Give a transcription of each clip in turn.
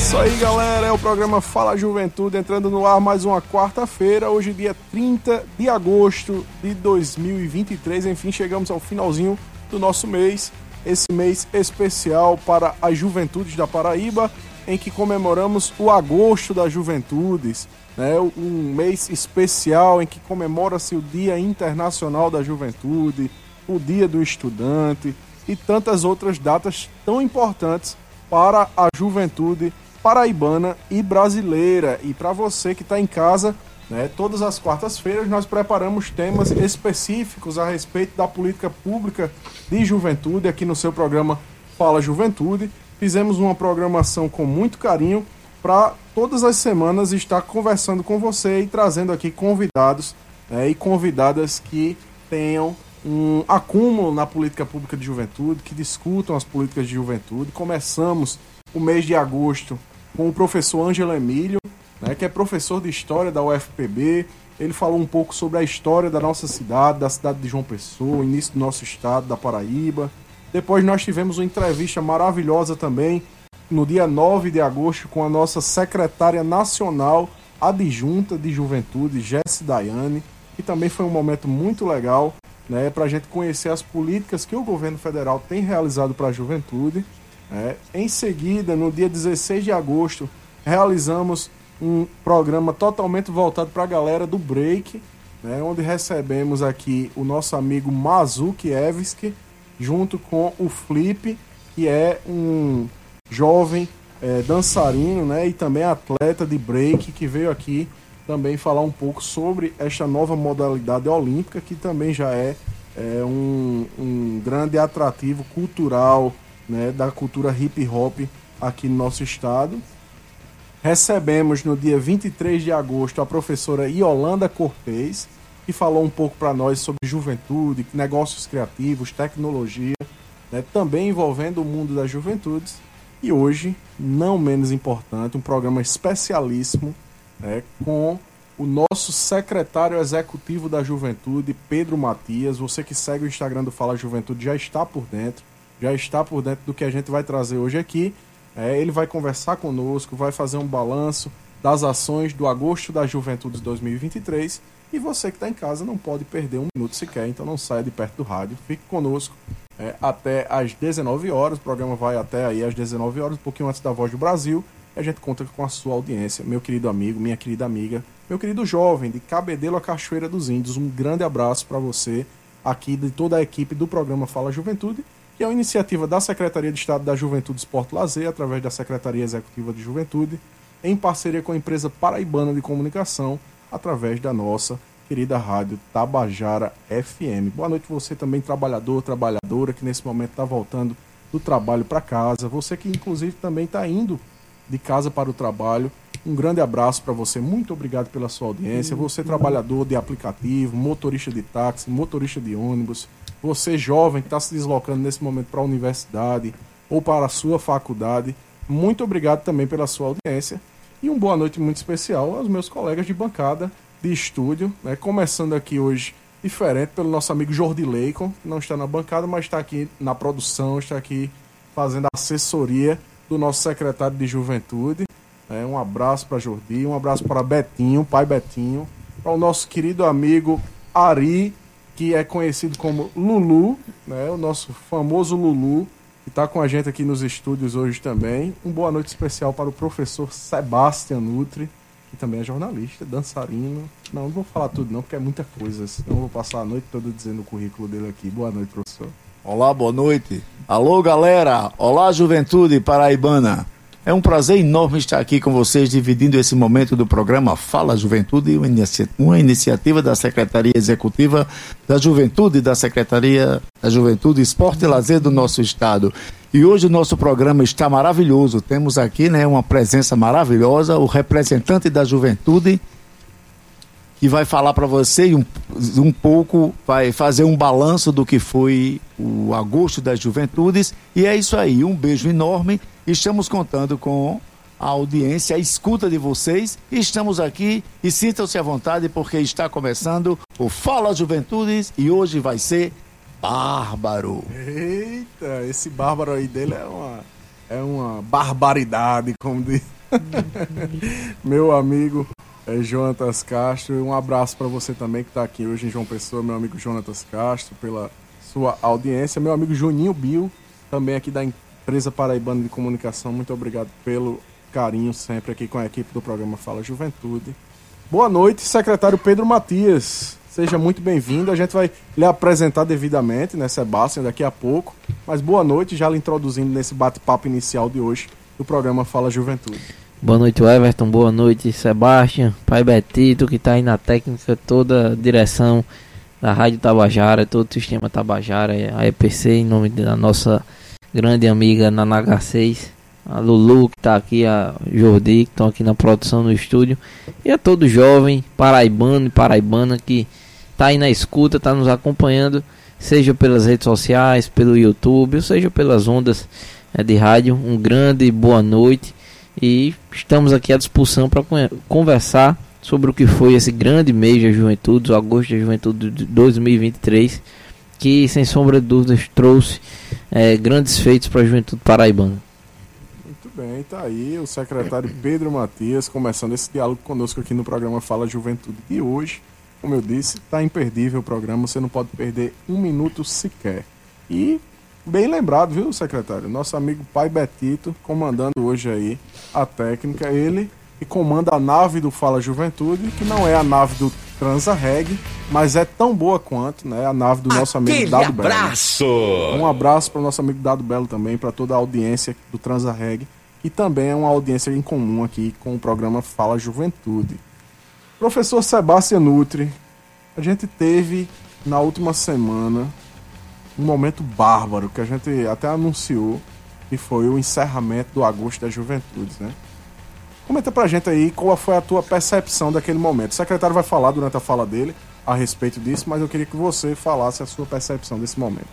Isso aí, galera. É o programa Fala Juventude entrando no ar mais uma quarta-feira, hoje, dia 30 de agosto de 2023. Enfim, chegamos ao finalzinho do nosso mês, esse mês especial para as juventudes da Paraíba, em que comemoramos o agosto das juventudes, né? Um mês especial em que comemora-se o Dia Internacional da Juventude, o Dia do Estudante e tantas outras datas tão importantes para a juventude paraibana e brasileira. E para você que está em casa, né, todas as quartas-feiras nós preparamos temas específicos a respeito da política pública de juventude aqui no seu programa Fala Juventude. Fizemos uma programação com muito carinho para todas as semanas estar conversando com você e trazendo aqui convidados né, e convidadas que tenham um acúmulo na política pública de juventude, que discutam as políticas de juventude. Começamos o mês de agosto com o professor Ângelo Emílio, né, que é professor de História da UFPB. Ele falou um pouco sobre a história da nossa cidade, da cidade de João Pessoa, início do nosso estado, da Paraíba. Depois nós tivemos uma entrevista maravilhosa também, no dia 9 de agosto, com a nossa secretária nacional adjunta de juventude, Jesse Daiane, que também foi um momento muito legal né, para a gente conhecer as políticas que o governo federal tem realizado para a juventude. Né. Em seguida, no dia 16 de agosto, realizamos um programa totalmente voltado para a galera do Break, né, onde recebemos aqui o nosso amigo Mazuki Evski, junto com o Flip, que é um jovem é, dançarino né, e também atleta de break, que veio aqui também falar um pouco sobre esta nova modalidade olímpica, que também já é, é um, um, grande atrativo cultural né, da cultura hip hop aqui no nosso estado. Recebemos no dia 23 de agosto a professora Iolanda Cortez, que falou um pouco para nós sobre juventude, negócios criativos, tecnologia, né, também envolvendo o mundo das juventudes. E hoje, não menos importante, um programa especialíssimo né, com o nosso secretário executivo da Juventude, Pedro Matias. Você que segue o Instagram do Fala Juventude já está por dentro, já está por dentro do que a gente vai trazer hoje aqui. É, ele vai conversar conosco, vai fazer um balanço das ações do agosto da Juventude de 2023. E você que está em casa não pode perder um minuto sequer, então não saia de perto do rádio. Fique conosco é, até às 19 horas. O programa vai até aí às 19 horas, um pouquinho antes da Voz do Brasil a gente conta com a sua audiência, meu querido amigo, minha querida amiga, meu querido jovem de Cabedelo a Cachoeira dos Índios. Um grande abraço para você aqui de toda a equipe do programa Fala Juventude, que é uma iniciativa da Secretaria de Estado da Juventude, Esporte e Lazer, através da Secretaria Executiva de Juventude, em parceria com a empresa Paraibana de Comunicação, através da nossa querida rádio Tabajara FM. Boa noite você também, trabalhador, trabalhadora, que nesse momento está voltando do trabalho para casa. Você que inclusive também está indo de casa para o trabalho. Um grande abraço para você, muito obrigado pela sua audiência. Você, trabalhador de aplicativo, motorista de táxi, motorista de ônibus, você, jovem que está se deslocando nesse momento para a universidade ou para a sua faculdade, muito obrigado também pela sua audiência. E uma boa noite muito especial aos meus colegas de bancada de estúdio, né? começando aqui hoje diferente pelo nosso amigo Jordi Leicon, que não está na bancada, mas está aqui na produção, está aqui fazendo assessoria do nosso secretário de Juventude. É, um abraço para Jordi, um abraço para Betinho, pai Betinho, para o nosso querido amigo Ari, que é conhecido como Lulu, né, o nosso famoso Lulu, que está com a gente aqui nos estúdios hoje também. Um boa noite especial para o professor Sebastian Nutri, que também é jornalista, dançarino. Não, não vou falar tudo não, porque é muita coisa, senão eu vou passar a noite toda dizendo o currículo dele aqui. Boa noite, professor. Olá, boa noite. Alô, galera. Olá, juventude paraibana. É um prazer enorme estar aqui com vocês, dividindo esse momento do programa Fala Juventude, uma iniciativa da Secretaria Executiva da Juventude, da Secretaria da Juventude, Esporte e Lazer do nosso estado. E hoje o nosso programa está maravilhoso. Temos aqui né, uma presença maravilhosa, o representante da juventude, que vai falar para você um, um pouco, vai fazer um balanço do que foi o agosto das juventudes. E é isso aí, um beijo enorme. Estamos contando com a audiência, a escuta de vocês. Estamos aqui e sintam-se à vontade porque está começando o Fala Juventudes e hoje vai ser bárbaro. Eita, esse bárbaro aí dele é uma, é uma barbaridade, como diz. Meu amigo é Jonatas Castro. Um abraço para você também que está aqui hoje em João Pessoa, meu amigo Jonatas Castro, pela sua audiência. Meu amigo Juninho Bill, também aqui da empresa Paraibana de Comunicação. Muito obrigado pelo carinho sempre aqui com a equipe do programa Fala Juventude. Boa noite, secretário Pedro Matias. Seja muito bem-vindo. A gente vai lhe apresentar devidamente, né, Sebastião, daqui a pouco. Mas boa noite, já lhe introduzindo nesse bate-papo inicial de hoje do programa Fala Juventude. Boa noite, Everton. Boa noite, Sebastião. Pai Betito, que está aí na técnica, toda a direção da Rádio Tabajara, todo o sistema Tabajara, a EPC, em nome da nossa grande amiga Nanaga 6, a Lulu, que está aqui, a Jordi, que estão aqui na produção no estúdio, e a todo jovem paraibano e paraibana que está aí na escuta, está nos acompanhando, seja pelas redes sociais, pelo YouTube, ou seja pelas ondas é, de rádio. Um grande boa noite. E estamos aqui à disposição para conversar sobre o que foi esse grande mês da juventude, o agosto da juventude de 2023, que sem sombra de dúvidas trouxe é, grandes feitos para a juventude paraibana. Muito bem, tá aí o secretário Pedro Matias começando esse diálogo conosco aqui no programa Fala Juventude. E hoje, como eu disse, está imperdível o programa, você não pode perder um minuto sequer. E Bem lembrado, viu, secretário? Nosso amigo Pai Betito, comandando hoje aí a técnica, ele que comanda a nave do Fala Juventude, que não é a nave do Transa Reg, mas é tão boa quanto, né? A nave do nosso Aquele amigo Dado abraço. Belo. Um abraço para o nosso amigo Dado Belo também, para toda a audiência do Transa Reg, que também é uma audiência em comum aqui com o programa Fala Juventude. Professor Sebastião Nutri, a gente teve na última semana um momento bárbaro que a gente até anunciou, que foi o encerramento do Agosto das Juventudes, né? Comenta pra gente aí qual foi a tua percepção daquele momento. O secretário vai falar durante a fala dele a respeito disso, mas eu queria que você falasse a sua percepção desse momento.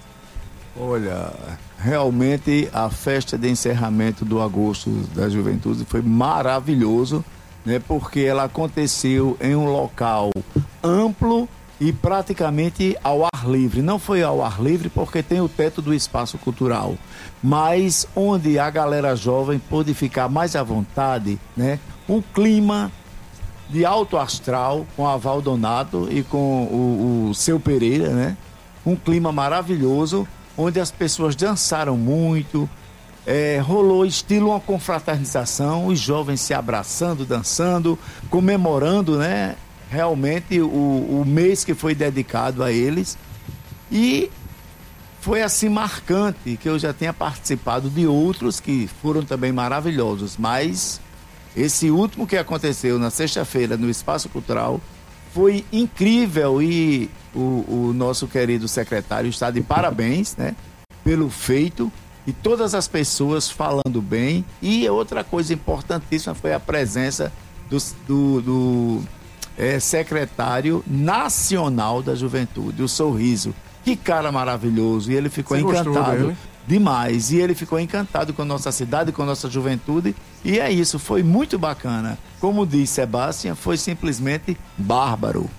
Olha, realmente a festa de encerramento do Agosto da Juventude foi maravilhoso, né? Porque ela aconteceu em um local amplo e praticamente ao ar livre. Não foi ao ar livre porque tem o teto do espaço cultural, mas onde a galera jovem pôde ficar mais à vontade, né? Um clima de alto astral com a Valdonato e com o, o seu Pereira, né? Um clima maravilhoso onde as pessoas dançaram muito, é, rolou estilo uma confraternização, os jovens se abraçando, dançando, comemorando, né? Realmente o, o mês que foi dedicado a eles. E foi assim marcante que eu já tinha participado de outros que foram também maravilhosos, mas esse último que aconteceu na sexta-feira no Espaço Cultural foi incrível e o, o, nosso querido secretário está de parabéns, né, pelo feito e todas as pessoas falando bem. E outra coisa importantíssima foi a presença do, do, do é, secretário nacional da juventude, o Sorriso. Que cara maravilhoso. E ele ficou Você encantado demais. E ele ficou encantado com a nossa cidade, com a nossa juventude. E é isso, foi muito bacana. Como diz Sebastião, foi simplesmente bárbaro.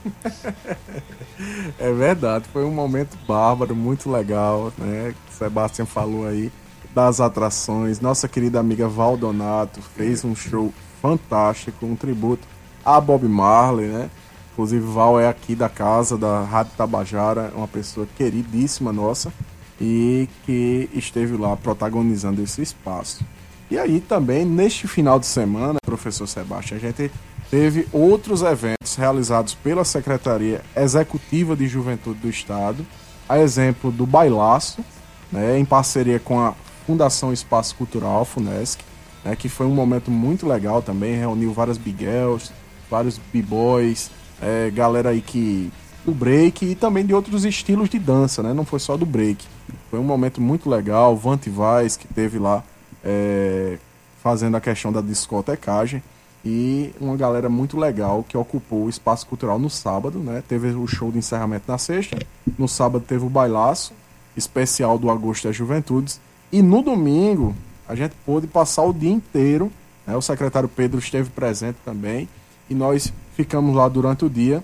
é verdade, foi um momento bárbaro, muito legal, né? Sebastião falou aí das atrações. Nossa querida amiga Valdonato fez um show fantástico, um tributo a Bob Marley, né? Inclusive, Val é aqui da casa da Rádio Tabajara, uma pessoa queridíssima nossa e que esteve lá protagonizando esse espaço. E aí também, neste final de semana, professor Sebastião, a gente teve outros eventos realizados pela Secretaria Executiva de Juventude do Estado, a exemplo do Bailaço, né, em parceria com a Fundação Espaço Cultural, FUNESC, né, que foi um momento muito legal também, reuniu várias big girls, vários b-boys, é, galera aí que do break e também de outros estilos de dança, né? Não foi só do break. Foi um momento muito legal, Vante Vaz que teve lá é, fazendo a questão da discotecagem e uma galera muito legal que ocupou o espaço cultural no sábado, né? Teve o show de encerramento na sexta, no sábado teve o bailaço especial do Agosto das Juventudes e no domingo a gente pôde passar o dia inteiro, né? O secretário Pedro esteve presente também e nós ficamos lá durante o dia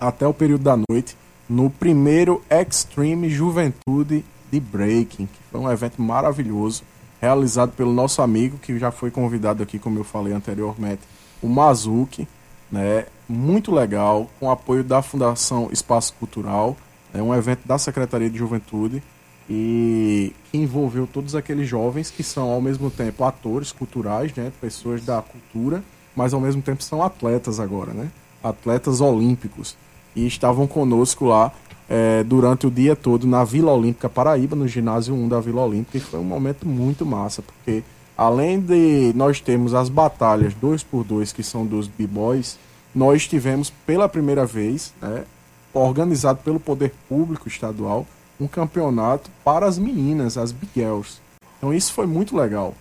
até o período da noite no primeiro Extreme Juventude de Breaking, que foi um evento maravilhoso, realizado pelo nosso amigo que já foi convidado aqui, como eu falei anteriormente, o Mazuki, né? Muito legal, com apoio da Fundação Espaço Cultural, é um evento da Secretaria de Juventude e que envolveu todos aqueles jovens que são ao mesmo tempo atores culturais, né? Pessoas da cultura, mas ao mesmo tempo são atletas agora, né? Atletas olímpicos e estavam conosco lá é, durante o dia todo na Vila Olímpica Paraíba, no ginásio 1 da Vila Olímpica, e foi um momento muito massa, porque além de nós termos as batalhas 2 por 2 que são dos b-boys, nós tivemos pela primeira vez, né, organizado pelo Poder Público Estadual, um campeonato para as meninas, as Big Girls. Então isso foi muito legal.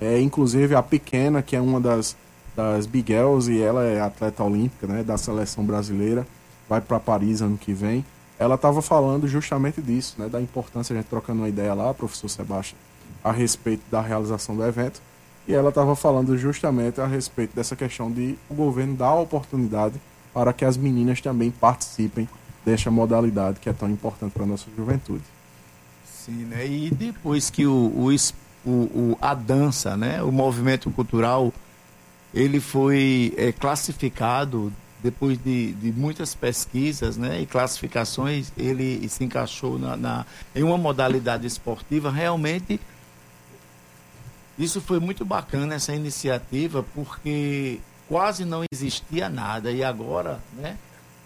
É, inclusive a pequena, que é uma das, das Big Girls, e ela é atleta olímpica né, da seleção brasileira, vai para Paris ano que vem. Ela estava falando justamente disso, né, da importância, a gente trocando uma ideia lá, professor Sebastião, a respeito da realização do evento. E ela estava falando justamente a respeito dessa questão de o governo dar a oportunidade para que as meninas também participem desta modalidade que é tão importante para a nossa juventude. Sim, né? E depois que o, o, o, a dança, né, o movimento cultural, ele foi é, classificado depois de, de, muitas pesquisas né, e classificações, ele se encaixou na, na, em uma modalidade esportiva. Realmente, isso foi muito bacana, essa iniciativa, porque quase não existia nada. E agora, né,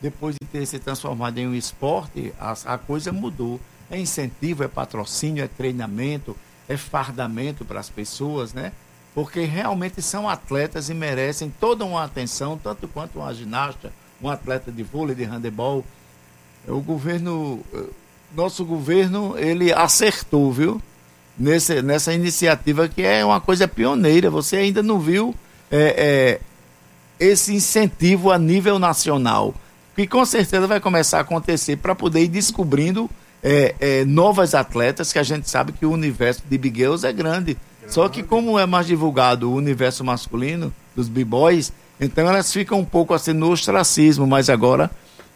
depois de ter se transformado em um esporte, a, a coisa mudou. É incentivo, é patrocínio, é treinamento, é fardamento para as pessoas, né? Porque realmente são atletas e merecem toda uma atenção, tanto quanto uma ginasta, um atleta de vôlei, de handebol. O governo, eh, nosso governo, ele acertou, viu? Nesse, nessa iniciativa que é uma coisa pioneira. Você ainda não viu é, é, esse incentivo a nível nacional, que com certeza vai começar a acontecer para poder ir descobrindo é, novas atletas, que a gente sabe que o universo de Big Girls é grande. Só que como é mais divulgado o universo masculino dos b-boys, então elas ficam um pouco assim no ostracismo, mas agora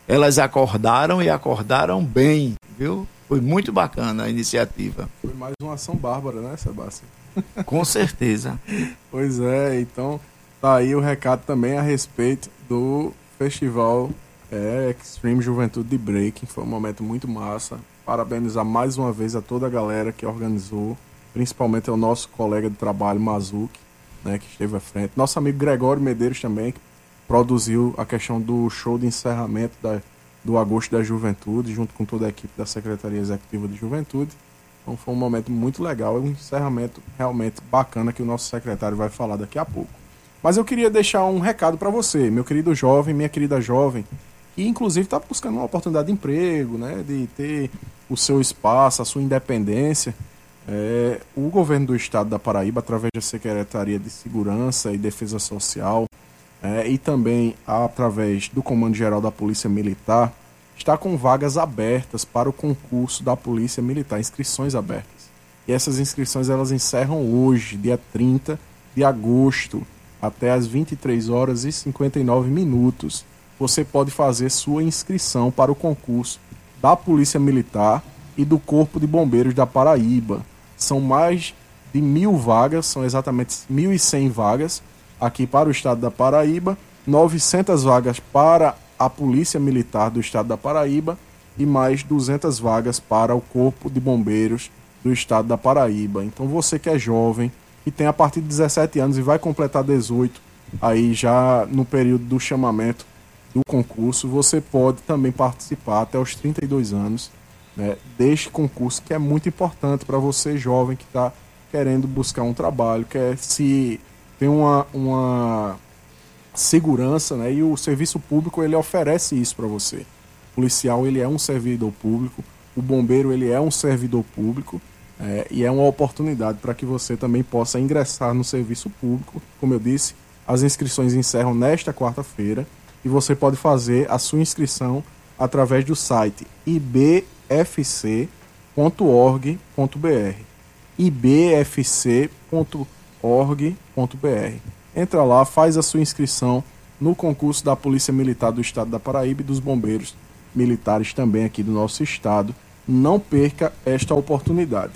elas acordaram e acordaram bem, viu? Foi muito bacana a iniciativa. Foi mais uma ação bárbara, né, Sebastião? Com certeza. pois é, então tá aí o recado também a respeito do festival é, Extreme Juventude de Breaking. Foi um momento muito massa. Parabenizar mais uma vez a toda a galera que organizou principalmente ao nosso colega de trabalho, Mazuki, né, que esteve à frente. Nosso amigo Gregório Medeiros também, que produziu a questão do show de encerramento da, do Agosto da Juventude, junto com toda a equipe da Secretaria Executiva de Juventude. Então foi um momento muito legal, um encerramento realmente bacana que o nosso secretário vai falar daqui a pouco. Mas eu queria deixar um recado para você, meu querido jovem, minha querida jovem, que inclusive está buscando uma oportunidade de emprego, né, de ter o seu espaço, a sua independência. É, o governo do estado da Paraíba, através da Secretaria de Segurança e Defesa Social, é, e também através do Comando Geral da Polícia Militar, está com vagas abertas para o concurso da Polícia Militar, inscrições abertas. E essas inscrições elas encerram hoje, dia 30 de agosto, até às 23 horas e 59 minutos. Você pode fazer sua inscrição para o concurso da Polícia Militar e do Corpo de Bombeiros da Paraíba. São mais de mil vagas, são exatamente 1.100 vagas aqui para o estado da Paraíba, 900 vagas para a Polícia Militar do estado da Paraíba e mais 200 vagas para o Corpo de Bombeiros do estado da Paraíba. Então você que é jovem, e tem a partir de 17 anos e vai completar 18 aí já no período do chamamento do concurso, você pode também participar até os 32 anos né, deste concurso que é muito importante para você jovem que está querendo buscar um trabalho, quer se tem uma, uma segurança, né? E o serviço público ele oferece isso para você. O policial ele é um servidor público, o bombeiro ele é um servidor público é, e é uma oportunidade para que você também possa ingressar no serviço público. Como eu disse, as inscrições encerram nesta quarta-feira e você pode fazer a sua inscrição através do site ibfc.org.br ibfc.org.br Entra lá, faz a sua inscrição no concurso da Polícia Militar do Estado da Paraíba e dos Bombeiros Militares também aqui do nosso estado. Não perca esta oportunidade.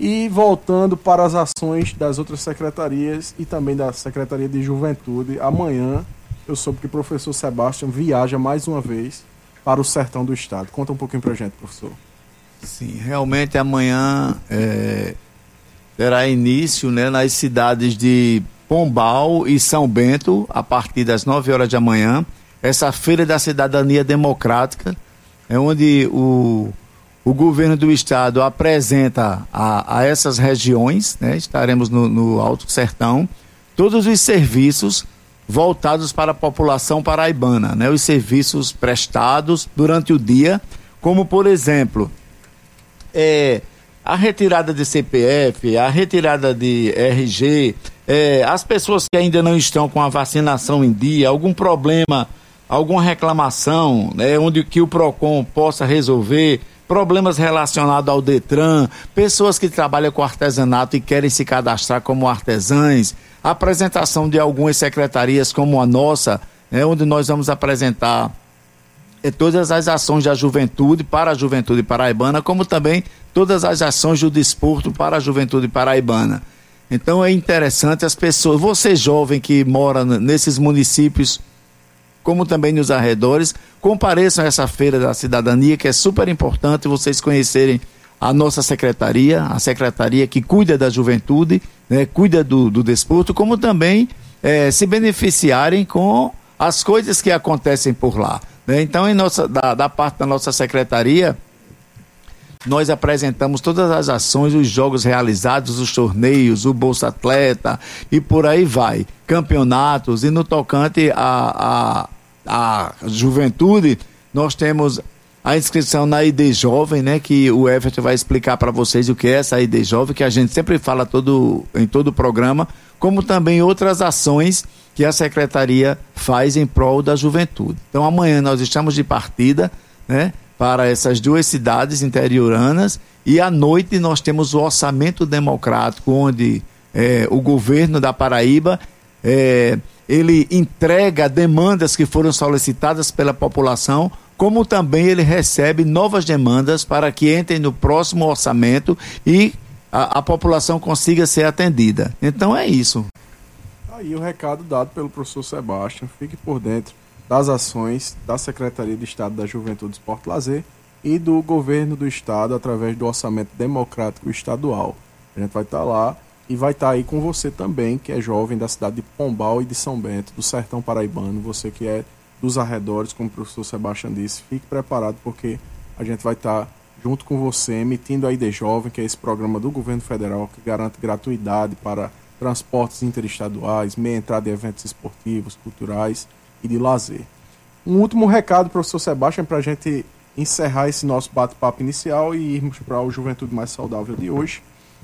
E voltando para as ações das outras secretarias e também da Secretaria de Juventude, amanhã eu soube que o professor Sebastião viaja mais uma vez para o sertão do estado. Conta um pouquinho para a gente, professor. Sim, realmente amanhã é, terá início né, nas cidades de Pombal e São Bento, a partir das 9 horas da manhã. Essa Feira da Cidadania Democrática, é onde o, o governo do estado apresenta a, a essas regiões, né, estaremos no, no Alto Sertão, todos os serviços voltados para a população paraibana, né, os serviços prestados durante o dia, como por exemplo, é, a retirada de CPF, a retirada de RG, é, as pessoas que ainda não estão com a vacinação em dia, algum problema, alguma reclamação, né, onde que o PROCON possa resolver, problemas relacionados ao Detran, pessoas que trabalham com artesanato e querem se cadastrar como artesãs, apresentação de algumas secretarias como a nossa, né, onde nós vamos apresentar é, todas as ações da juventude para a juventude paraibana, como também todas as ações do desporto para a juventude paraibana. Então é interessante as pessoas, você jovem que mora nesses municípios, como também nos arredores, compareçam a essa feira da cidadania, que é super importante vocês conhecerem a nossa secretaria, a secretaria que cuida da juventude, né, cuida do, do desporto, como também é, se beneficiarem com as coisas que acontecem por lá. Né? Então, em nossa, da, da parte da nossa secretaria, nós apresentamos todas as ações, os jogos realizados, os torneios, o Bolsa Atleta e por aí vai. Campeonatos e no tocante a, a, juventude, nós temos a inscrição na ID Jovem, né? Que o Everton vai explicar para vocês o que é essa ID Jovem, que a gente sempre fala todo, em todo o programa, como também outras ações que a secretaria faz em prol da juventude. Então amanhã nós estamos de partida, né? para essas duas cidades interioranas e à noite nós temos o orçamento democrático onde é, o governo da Paraíba é, ele entrega demandas que foram solicitadas pela população como também ele recebe novas demandas para que entrem no próximo orçamento e a, a população consiga ser atendida. Então é isso. Aí o recado dado pelo professor Sebastião, fique por dentro das ações da Secretaria de Estado da Juventude, Esporte e Lazer e do governo do estado através do orçamento democrático estadual. A gente vai estar tá lá e vai estar tá aí com você também, que é jovem da cidade de Pombal e de São Bento, do sertão paraibano, você que é dos arredores, como o professor Sebastião disse, fique preparado porque a gente vai estar tá junto com você emitindo a ID Jovem, que é esse programa do governo federal que garante gratuidade para transportes interestaduais, meia entrada em eventos esportivos, culturais e de lazer. Um último recado, professor Sebastião, para a gente encerrar esse nosso bate-papo inicial e irmos para o Juventude Mais Saudável de hoje,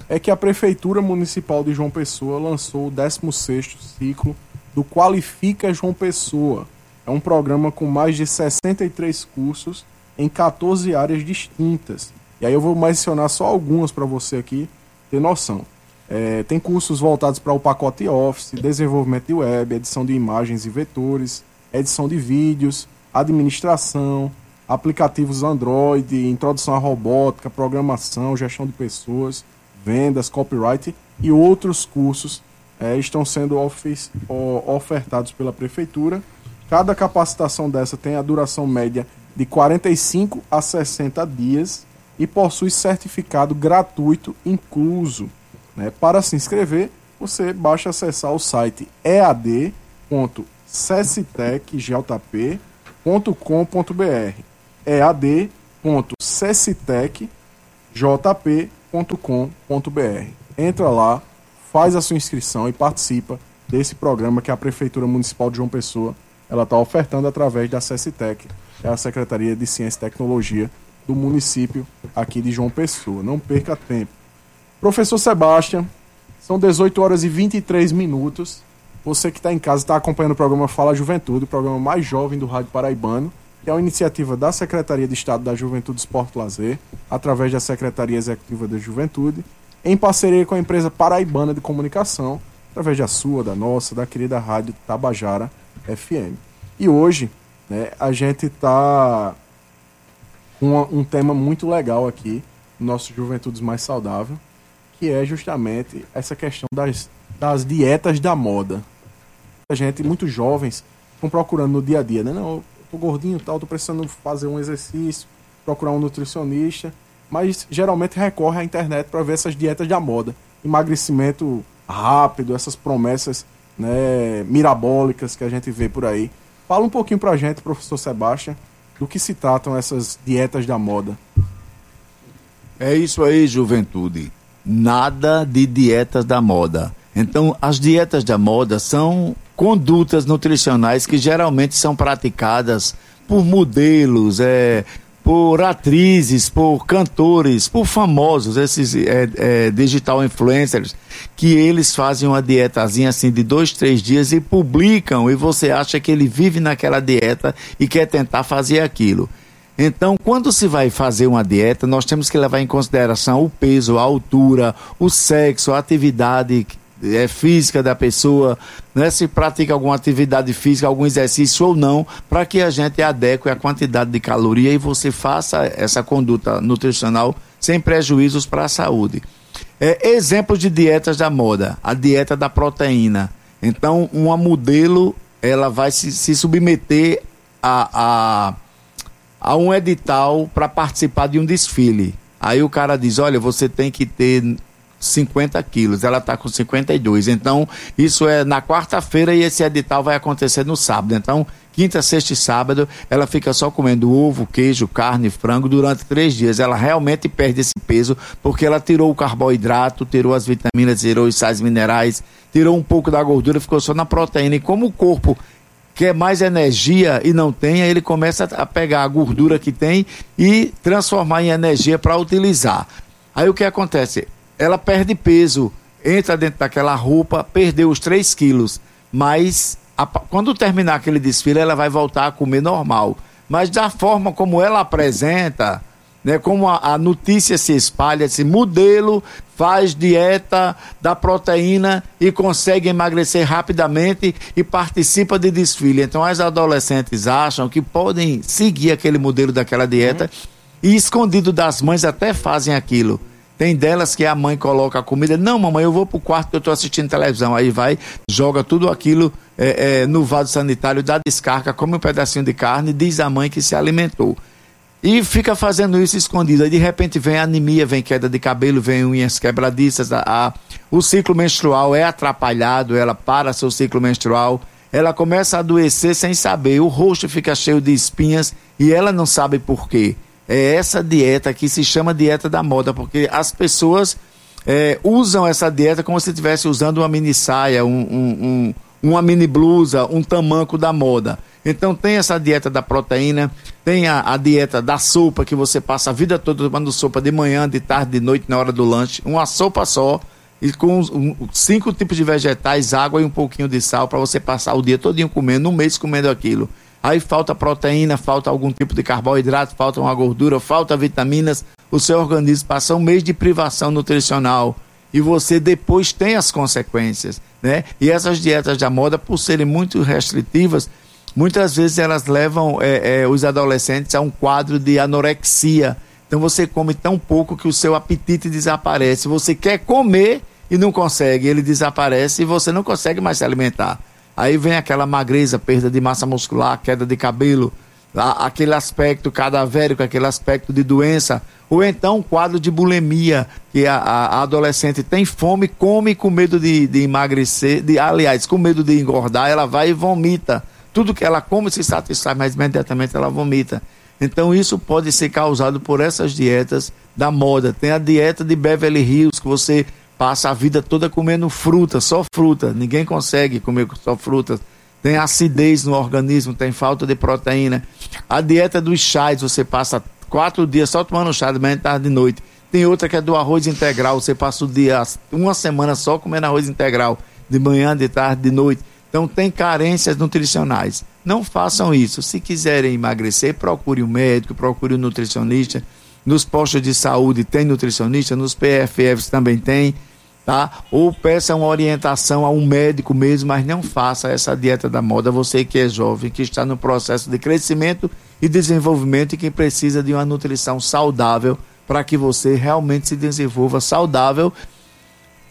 é que a Prefeitura Municipal de João Pessoa lançou o 16º ciclo do Qualifica João Pessoa. É um programa com mais de 63 cursos em 14 áreas distintas. E aí eu vou mencionar só algumas para você aqui ter noção. É, tem cursos voltados para o pacote Office, desenvolvimento de web, edição de imagens e vetores, edição de vídeos, administração, aplicativos Android, introdução à robótica, programação, gestão de pessoas, vendas, copyright e outros cursos é, estão sendo ofertados pela prefeitura. Cada capacitação dessa tem a duração média de 45 a 60 dias e possui certificado gratuito incluso. Né? Para se inscrever, você basta acessar o site ead.cestecjp.com.br ead.cestecjp.com.br entra lá, faz a sua inscrição e participa desse programa que a Prefeitura Municipal de João Pessoa ela está ofertando através da SESTEC, é a Secretaria de Ciência e Tecnologia do município aqui de João Pessoa. Não perca tempo. Professor Sebastião, são 18 horas e 23 minutos. Você que está em casa está acompanhando o programa Fala Juventude, o programa mais jovem do Rádio Paraibano, que é uma iniciativa da Secretaria de Estado da Juventude, Esporte Lazer, através da Secretaria Executiva da Juventude, em parceria com a empresa Paraibana de Comunicação, através da sua, da nossa, da querida Rádio Tabajara FM. E hoje, né, a gente está com um tema muito legal aqui, no nosso Juventudes Mais Saudável, que é justamente essa questão das, das dietas da moda. A gente, muitos jovens, estão procurando no dia a dia, né? Não, tô gordinho tal, tô precisando fazer um exercício, procurar um nutricionista, mas geralmente recorre à internet para ver essas dietas da moda. Emagrecimento rápido, essas promessas né, mirabólicas que a gente vê por aí. Fala um pouquinho pra gente, professor Sebastião, do que se tratam essas dietas da moda. É isso aí, juventude nada de dietas da moda. Então, as dietas da moda são condutas nutricionais que geralmente são praticadas por modelos, é, por atrizes, por cantores, por famosos, esses é, é, digital influencers, que eles fazem uma dietazinha assim de dois, três dias e publicam, e você acha que ele vive naquela dieta e quer tentar fazer aquilo. Então, quando se vai fazer uma dieta, nós temos que levar em consideração o peso, a altura, o sexo, a atividade é, física da pessoa, né, se pratica alguma atividade física, algum exercício ou não, para que a gente adeque a quantidade de caloria e você faça essa conduta nutricional sem prejuízos para a saúde. É, exemplos de dietas da moda, a dieta da proteína. Então, uma modelo ela vai se, se submeter a, a a um edital para participar de um desfile. Aí o cara diz: olha, você tem que ter 50 quilos, ela está com 52. Então, isso é na quarta-feira e esse edital vai acontecer no sábado. Então, quinta, sexta e sábado, ela fica só comendo ovo, queijo, carne, frango durante três dias. Ela realmente perde esse peso porque ela tirou o carboidrato, tirou as vitaminas, tirou os sais minerais, tirou um pouco da gordura, ficou só na proteína. E como o corpo quer mais energia e não tem, aí ele começa a pegar a gordura que tem e transformar em energia para utilizar. Aí o que acontece? Ela perde peso, entra dentro daquela roupa, perdeu os 3 quilos, mas a, quando terminar aquele desfile, ela vai voltar a comer normal. Mas da forma como ela apresenta, né, como a, a, notícia se espalha, esse modelo faz dieta da proteína e consegue emagrecer rapidamente e participa de desfile. Então as adolescentes acham que podem seguir aquele modelo daquela dieta uhum. e escondido das mães até fazem aquilo. Tem delas que a mãe coloca a comida, não, mamãe, eu vou pro quarto que eu estou assistindo televisão. Aí vai, joga tudo aquilo é, é, no vaso sanitário, dá descarga, come um pedacinho de carne, diz a mãe que se alimentou. E fica fazendo isso escondido. Aí de repente vem anemia, vem queda de cabelo, vem unhas quebradiças. A, a, o ciclo menstrual é atrapalhado, ela para seu ciclo menstrual. Ela começa a adoecer sem saber. O rosto fica cheio de espinhas e ela não sabe por quê. É essa dieta que se chama dieta da moda, porque as pessoas é, usam essa dieta como se estivesse usando uma mini saia, um, um, um, uma mini blusa, um tamanco da moda. Então tem essa dieta da proteína, tem a, a, dieta da sopa, que você passa a vida toda tomando sopa de manhã, de tarde, de noite, na hora do lanche. Uma sopa só, e com um, cinco tipos de vegetais, água e um pouquinho de sal, para você passar o dia todinho comendo, um mês comendo aquilo. Aí falta proteína, falta algum tipo de carboidrato, falta uma gordura, falta vitaminas. O seu organismo passa um mês de privação nutricional e você depois tem as consequências, né? E essas dietas da moda, por serem muito restritivas, muitas vezes elas levam é, é, os adolescentes a um quadro de anorexia. Então você come tão pouco que o seu apetite desaparece. Você quer comer e não consegue, ele desaparece e você não consegue mais se alimentar. Aí vem aquela magreza, perda de massa muscular, queda de cabelo, aquele aspecto cadavérico, aquele aspecto de doença, ou então um quadro de bulimia, que a, a adolescente tem fome, come com medo de, de emagrecer, de, aliás, com medo de engordar, ela vai e vomita. Tudo que ela come se satisfaz, mas imediatamente ela vomita. Então isso pode ser causado por essas dietas da moda. Tem a dieta de Beverly Hills, que você passa a vida toda comendo fruta, só fruta. Ninguém consegue comer só fruta. Tem acidez no organismo, tem falta de proteína. A dieta dos chás, você passa quatro dias só tomando chá de manhã, tarde e noite. Tem outra que é do arroz integral, você passa o dia, uma semana só comendo arroz integral, de manhã, de tarde, de noite. Então tem carências nutricionais. Não façam isso. Se quiserem emagrecer, procure um médico, procure um nutricionista. Nos postos de saúde tem nutricionista, nos PFFs também tem, tá? Ou peça uma orientação a um médico mesmo, mas não faça essa dieta da moda. Você que é jovem, que está no processo de crescimento e desenvolvimento e que precisa de uma nutrição saudável para que você realmente se desenvolva saudável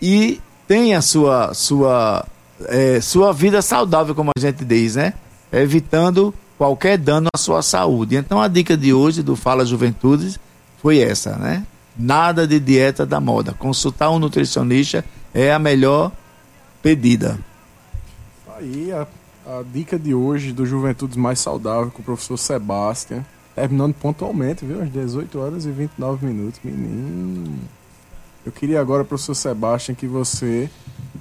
e tenha sua sua é, sua vida saudável, como a gente diz, né? Evitando qualquer dano à sua saúde. Então a dica de hoje do Fala Juventude foi essa, né? Nada de dieta da moda. Consultar um nutricionista é a melhor pedida. Aí a, a dica de hoje do Juventudes Mais Saudável com o professor Sebastião. Terminando pontualmente, viu? Às 18 horas e 29 minutos. Menino. Eu queria agora, professor Sebastião, que você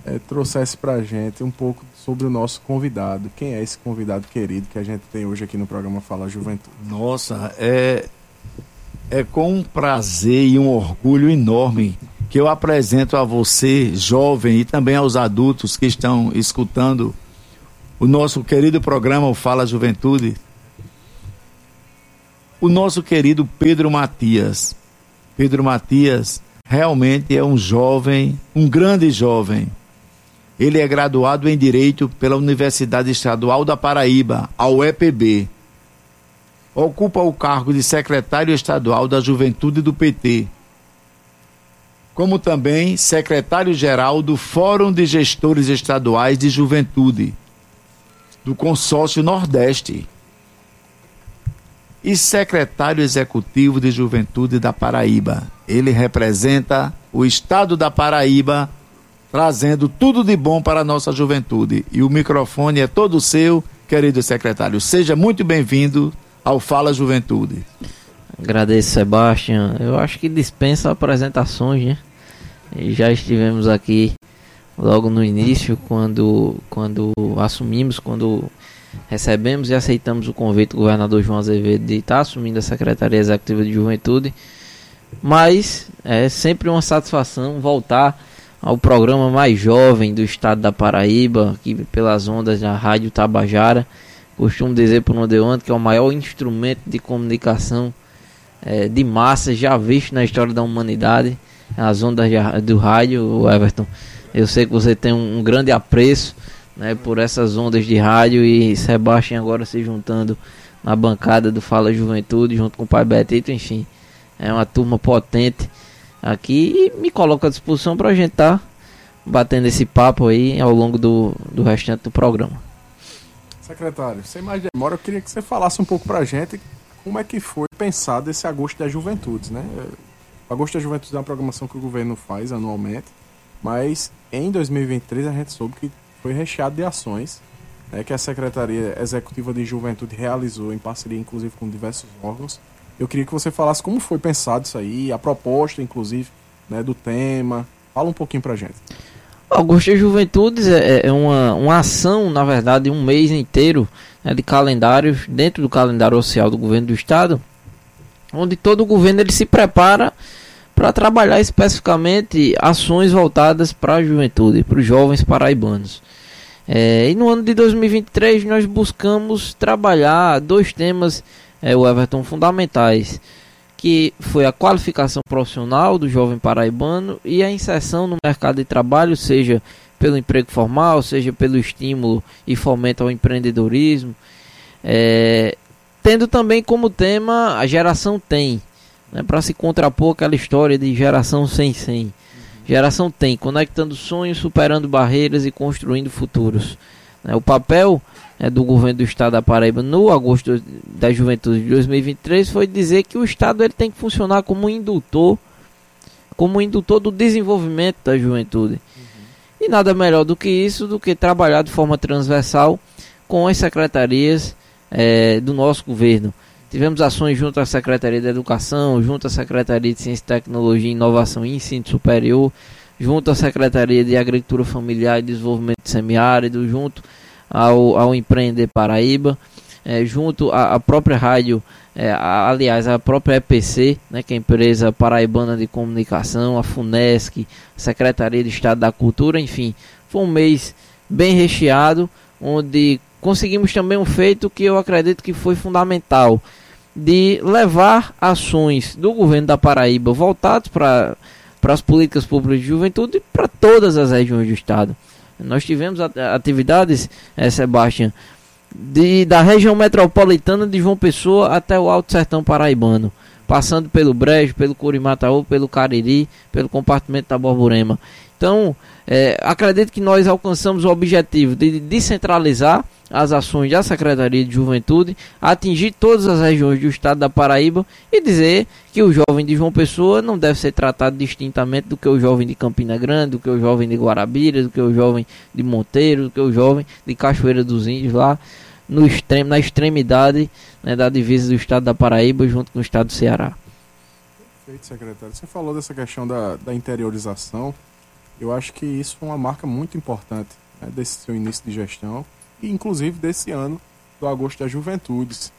é, trouxesse pra gente um pouco sobre o nosso convidado. Quem é esse convidado querido que a gente tem hoje aqui no programa Fala Juventude? Nossa, é, é com um prazer e um orgulho enorme que eu apresento a você, jovem, e também aos adultos que estão escutando o nosso querido programa o Fala Juventude, o nosso querido Pedro Matias. Pedro Matias realmente é um jovem, um grande jovem. Ele é graduado em Direito pela Universidade Estadual da Paraíba, a UEPB. Ocupa o cargo de secretário estadual da Juventude do PT, como também secretário-geral do Fórum de Gestores Estaduais de Juventude, do Consórcio Nordeste e secretário executivo de Juventude da Paraíba. Ele representa o estado da Paraíba, trazendo tudo de bom para a nossa juventude. E o microfone é todo seu, querido secretário. Seja muito bem-vindo ao Fala Juventude. Agradeço, Sebastião. Eu acho que dispensa apresentações, né? E já estivemos aqui logo no início, quando, quando assumimos, quando recebemos e aceitamos o convite do governador João Azevedo de estar assumindo a Secretaria Executiva de Juventude. Mas é sempre uma satisfação voltar ao programa mais jovem do estado da Paraíba, aqui pelas ondas da Rádio Tabajara. Costumo dizer onde eu ando que é o maior instrumento de comunicação é, de massa já visto na história da humanidade. As ondas do rádio, Everton. Eu sei que você tem um, um grande apreço né, por essas ondas de rádio e Sebastião agora se juntando na bancada do Fala Juventude junto com o pai Betito, enfim, é uma turma potente aqui e me coloca à disposição para a gente estar tá batendo esse papo aí ao longo do, do restante do programa. Secretário, sem mais demora, eu queria que você falasse um pouco para a gente como é que foi pensado esse Agosto das Juventudes, né? O Agosto das Juventudes é uma programação que o governo faz anualmente, mas em 2023 a gente soube que foi recheado de ações né, que a Secretaria Executiva de Juventude realizou em parceria, inclusive, com diversos órgãos. Eu queria que você falasse como foi pensado isso aí, a proposta, inclusive, né, do tema. Fala um pouquinho pra gente. Augusto Juventudes é, é uma, uma ação, na verdade, um mês inteiro né, de calendários dentro do calendário oficial do governo do estado, onde todo o governo ele se prepara para trabalhar especificamente ações voltadas para a juventude, para os jovens paraibanos. É, e no ano de 2023 nós buscamos trabalhar dois temas, é, o Everton, fundamentais, que foi a qualificação profissional do jovem paraibano e a inserção no mercado de trabalho, seja pelo emprego formal, seja pelo estímulo e fomento ao empreendedorismo, é, tendo também como tema a geração tem, né, para se contrapor aquela história de geração sem 100. Geração tem, conectando sonhos, superando barreiras e construindo futuros. Né, o papel né, do governo do estado da Paraíba no agosto da juventude de 2023 foi dizer que o estado ele tem que funcionar como indutor, como indutor do desenvolvimento da juventude. Uhum. E nada melhor do que isso, do que trabalhar de forma transversal com as secretarias é, do nosso governo. Tivemos ações junto à Secretaria da Educação, junto à Secretaria de Ciência, Tecnologia, Inovação e Ensino Superior, junto à Secretaria de Agricultura Familiar e Desenvolvimento Semiárido, junto ao, ao Empreender Paraíba, é, junto à, própria rádio, é, a, aliás, a própria EPC, né, que é a empresa paraibana de comunicação, a FUNESC, a Secretaria de Estado da Cultura, enfim, foi um mês bem recheado, onde conseguimos também um feito que eu acredito que foi fundamental, de levar ações do governo da Paraíba voltadas para para as políticas públicas de juventude para todas as regiões do estado. Nós tivemos atividades, é, Sebastião, de, da região metropolitana de João Pessoa até o Alto Sertão Paraibano, passando pelo Brejo, pelo Curimataú, pelo Cariri, pelo compartimento da Borborema. Então, é, acredito que nós alcançamos o objetivo de descentralizar as ações da Secretaria de Juventude, atingir todas as regiões do estado da Paraíba e dizer que o jovem de João Pessoa não deve ser tratado distintamente do que o jovem de Campina Grande, do que o jovem de Guarabira, do que o jovem de Monteiro, do que o jovem de Cachoeira dos Índios lá no extremo, na extremidade né, da divisa do estado da Paraíba junto com o estado do Ceará. Perfeito, secretário. Você falou dessa questão da, da interiorização. Eu acho que isso foi uma marca muito importante né, desse seu início de gestão e inclusive desse ano do Agosto das Juventudes.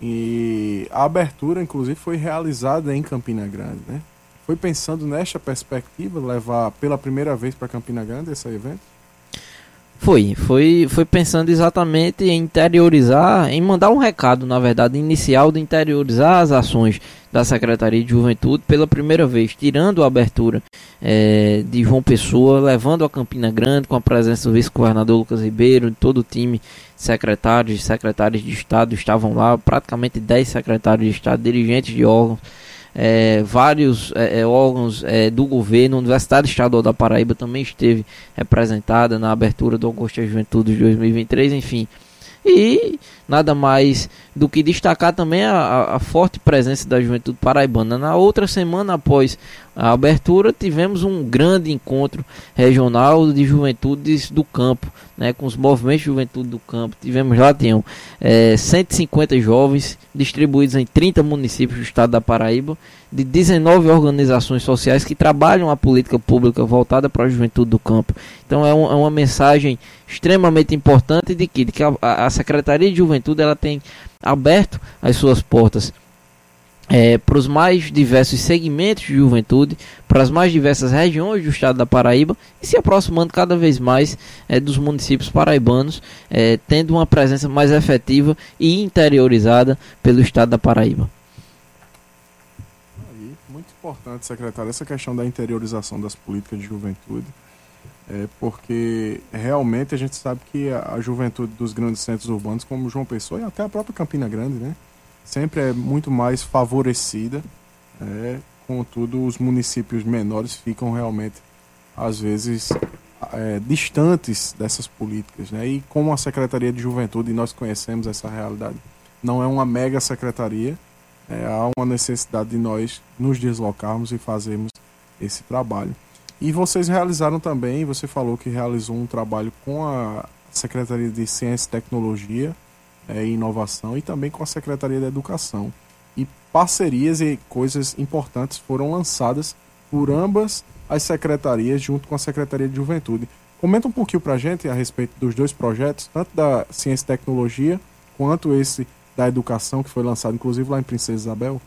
E a abertura, inclusive, foi realizada em Campina Grande, né? Foi pensando nesta perspectiva, levar pela primeira vez para Campina Grande esse evento? Foi, foi, foi pensando exatamente em interiorizar, em mandar um recado, na verdade, inicial de interiorizar as ações da Secretaria de Juventude pela primeira vez, tirando a abertura é, de João Pessoa, levando a Campina Grande com a presença do vice-governador Lucas Ribeiro, todo o time secretários e secretários de Estado estavam lá, praticamente 10 secretários de Estado, dirigentes de órgãos é, vários é, é, órgãos é, do governo, a Universidade Estadual da Paraíba também esteve representada na abertura do Augusto da Juventude de 2023, enfim. E nada mais do que destacar também a, a, forte presença da juventude paraibana. Na outra semana após a abertura, tivemos um grande encontro regional de juventudes do campo, né, com os movimentos de juventude do campo. Tivemos lá, tinham é, 150 jovens distribuídos em 30 municípios do estado da Paraíba, de 19 organizações sociais que trabalham a política pública voltada para a juventude do campo. Então é, um, é uma mensagem extremamente importante de que, de que a, a Secretaria de Juventude ela tem aberto as suas portas é, para os mais diversos segmentos de juventude, para as mais diversas regiões do estado da Paraíba e se aproximando cada vez mais é, dos municípios paraibanos, é, tendo uma presença mais efetiva e interiorizada pelo estado da Paraíba. Aí, muito importante, secretário, essa questão da interiorização das políticas de juventude, é, porque realmente a gente sabe que a, a juventude dos grandes centros urbanos, como João Pessoa e até a própria Campina Grande, né? sempre é muito mais favorecida. É, contudo, os municípios menores ficam realmente, às vezes, é, distantes dessas políticas. Né? E como a Secretaria de Juventude, e nós conhecemos essa realidade, não é uma mega secretaria, é, há uma necessidade de nós nos deslocarmos e fazermos esse trabalho. E vocês realizaram também, você falou que realizou um trabalho com a Secretaria de Ciência e Tecnologia, é, e Inovação e também com a Secretaria da Educação. E parcerias e coisas importantes foram lançadas por ambas as secretarias junto com a Secretaria de Juventude. Comenta um pouquinho para a gente a respeito dos dois projetos, tanto da Ciência e Tecnologia quanto esse da Educação, que foi lançado inclusive lá em Princesa Isabel.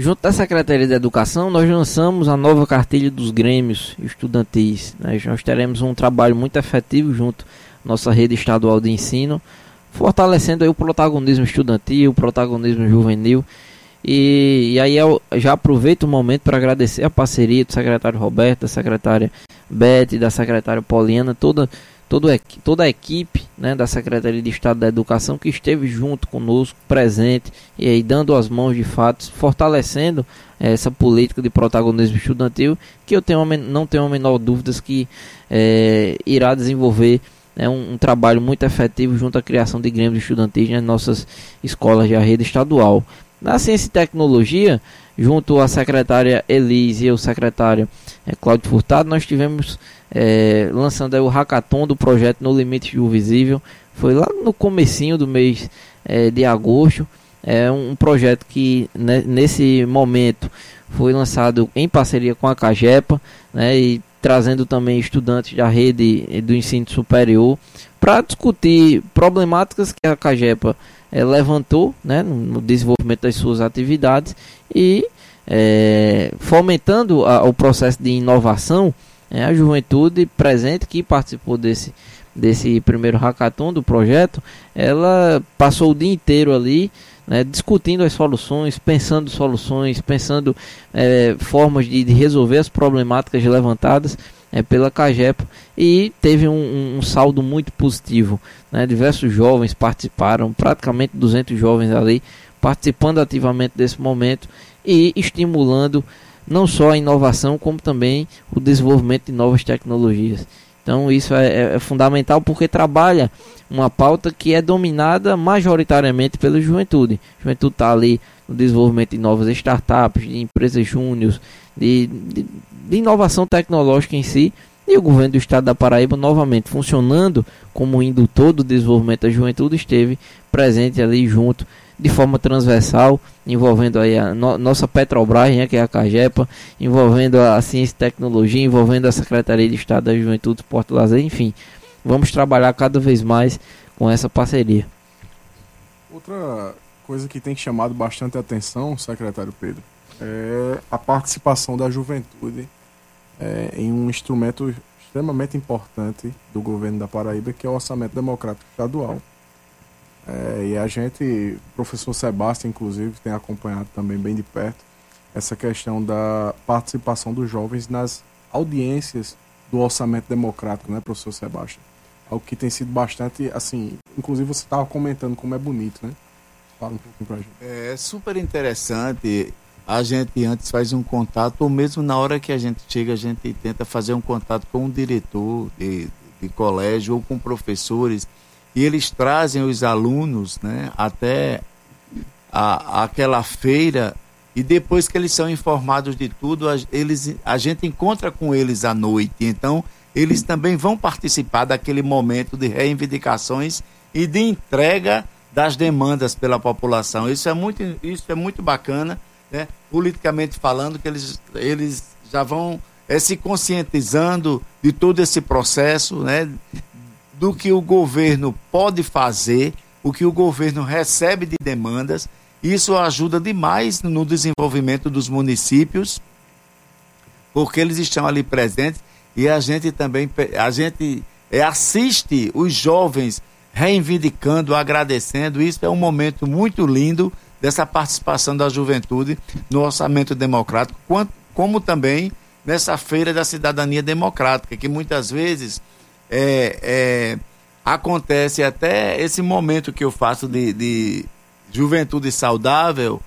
Junto da Secretaria de Educação, nós lançamos a nova cartilha dos grêmios estudantis. Né? Nós teremos um trabalho muito efetivo junto à nossa rede estadual de ensino, fortalecendo o protagonismo estudantil, o protagonismo juvenil. E, e aí eu já aproveito o momento para agradecer a parceria do secretário Roberto, da secretária Beth, da secretária Poliana, toda, toda, toda a equipe né, da Secretaria de Estado da Educação que esteve junto conosco, presente, e aí dando as mãos de fato, fortalecendo eh, essa política de protagonismo estudantil, que eu tenho não tenho a menor dúvida que é, irá desenvolver é um, um, trabalho muito efetivo junto à criação de grêmios estudantis nas nossas escolas de rede estadual. Na ciência e tecnologia, junto à secretária Elise e o secretário é, Cláudio Furtado, nós tivemos é, lançando o hackathon do projeto No Limite do Visível. Foi lá no comecinho do mês é, de agosto. É um projeto que né, nesse momento foi lançado em parceria com a Cagepa, né, e trazendo também estudantes da rede do ensino superior para discutir problemáticas que a Cagepa é, levantou né, no, desenvolvimento das suas atividades e é, fomentando a, o processo de inovação, é, a juventude presente que participou desse, desse primeiro hackathon do projeto, ela passou o dia inteiro ali né, discutindo as soluções, pensando soluções, pensando é, formas de, de, resolver as problemáticas levantadas é, pela CAGEP e teve um, um saldo muito positivo. Né, diversos jovens participaram, praticamente 200 jovens ali, participando ativamente desse momento e estimulando não só a inovação, como também o desenvolvimento de novas tecnologias. Então isso é, é, é fundamental porque trabalha uma pauta que é dominada majoritariamente pela juventude. A juventude está ali no desenvolvimento de novas startups, de empresas júniores, de, de, de, inovação tecnológica em si. E o governo do estado da Paraíba, novamente funcionando como indutor do desenvolvimento da juventude, esteve presente ali junto de forma transversal, envolvendo aí a no, nossa Petrobras, né, que é a Cagepa, envolvendo a Ciência e Tecnologia, envolvendo a Secretaria de Estado da Juventude, Porto Lazer, enfim. Vamos trabalhar cada vez mais com essa parceria. Outra coisa que tem chamado bastante atenção, secretário Pedro, é a participação da juventude é, em um instrumento extremamente importante do governo da Paraíba, que é o Orçamento Democrático Estadual. É, e a gente, o professor Sebastião, inclusive, tem acompanhado também bem de perto essa questão da participação dos jovens nas audiências do orçamento democrático, né, professor Sebastião? Algo que tem sido bastante, assim, inclusive você estava comentando como é bonito, né? Fala um pouquinho pra gente. É super interessante. A gente antes faz um contato, ou mesmo na hora que a gente chega, a gente tenta fazer um contato com um diretor de, de colégio ou com professores e eles trazem os alunos né, até a, aquela feira e depois que eles são informados de tudo, a, eles, a gente encontra com eles à noite. Então, eles também vão participar daquele momento de reivindicações e de entrega das demandas pela população. Isso é muito, isso é muito bacana, né? politicamente falando, que eles, eles já vão é, se conscientizando de todo esse processo, né? Do que o governo pode fazer, o que o governo recebe de demandas. Isso ajuda demais no desenvolvimento dos municípios, porque eles estão ali presentes e a gente também a gente é, assiste os jovens reivindicando, agradecendo. Isso é um momento muito lindo dessa participação da juventude no orçamento democrático, como também nessa feira da cidadania democrática, que muitas vezes é, é, acontece até esse momento que eu faço de, de juventude saudável,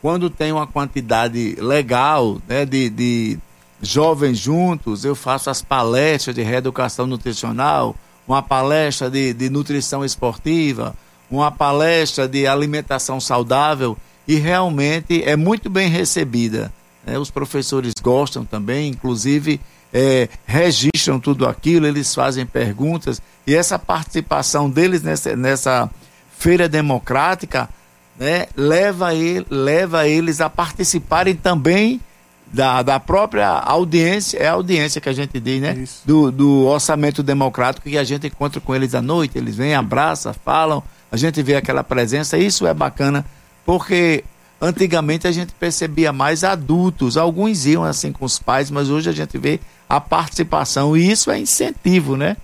quando tem uma quantidade legal né, de, de jovens juntos, eu faço as palestras de reeducação nutricional, uma palestra de, de nutrição esportiva, uma palestra de alimentação saudável e realmente é muito bem recebida. Né? Os professores gostam também, inclusive é, registram tudo aquilo, eles fazem perguntas e essa participação deles nessa, nessa feira democrática né, leva, ele, leva eles a participarem também da, da própria audiência, é a audiência que a gente diz, né? Do, do orçamento democrático que a gente encontra com eles à noite, eles vêm, abraçam, falam, a gente vê aquela presença, isso é bacana, porque antigamente a gente percebia mais adultos, alguns iam assim com os pais, mas hoje a gente vê a participação. E isso é incentivo, né?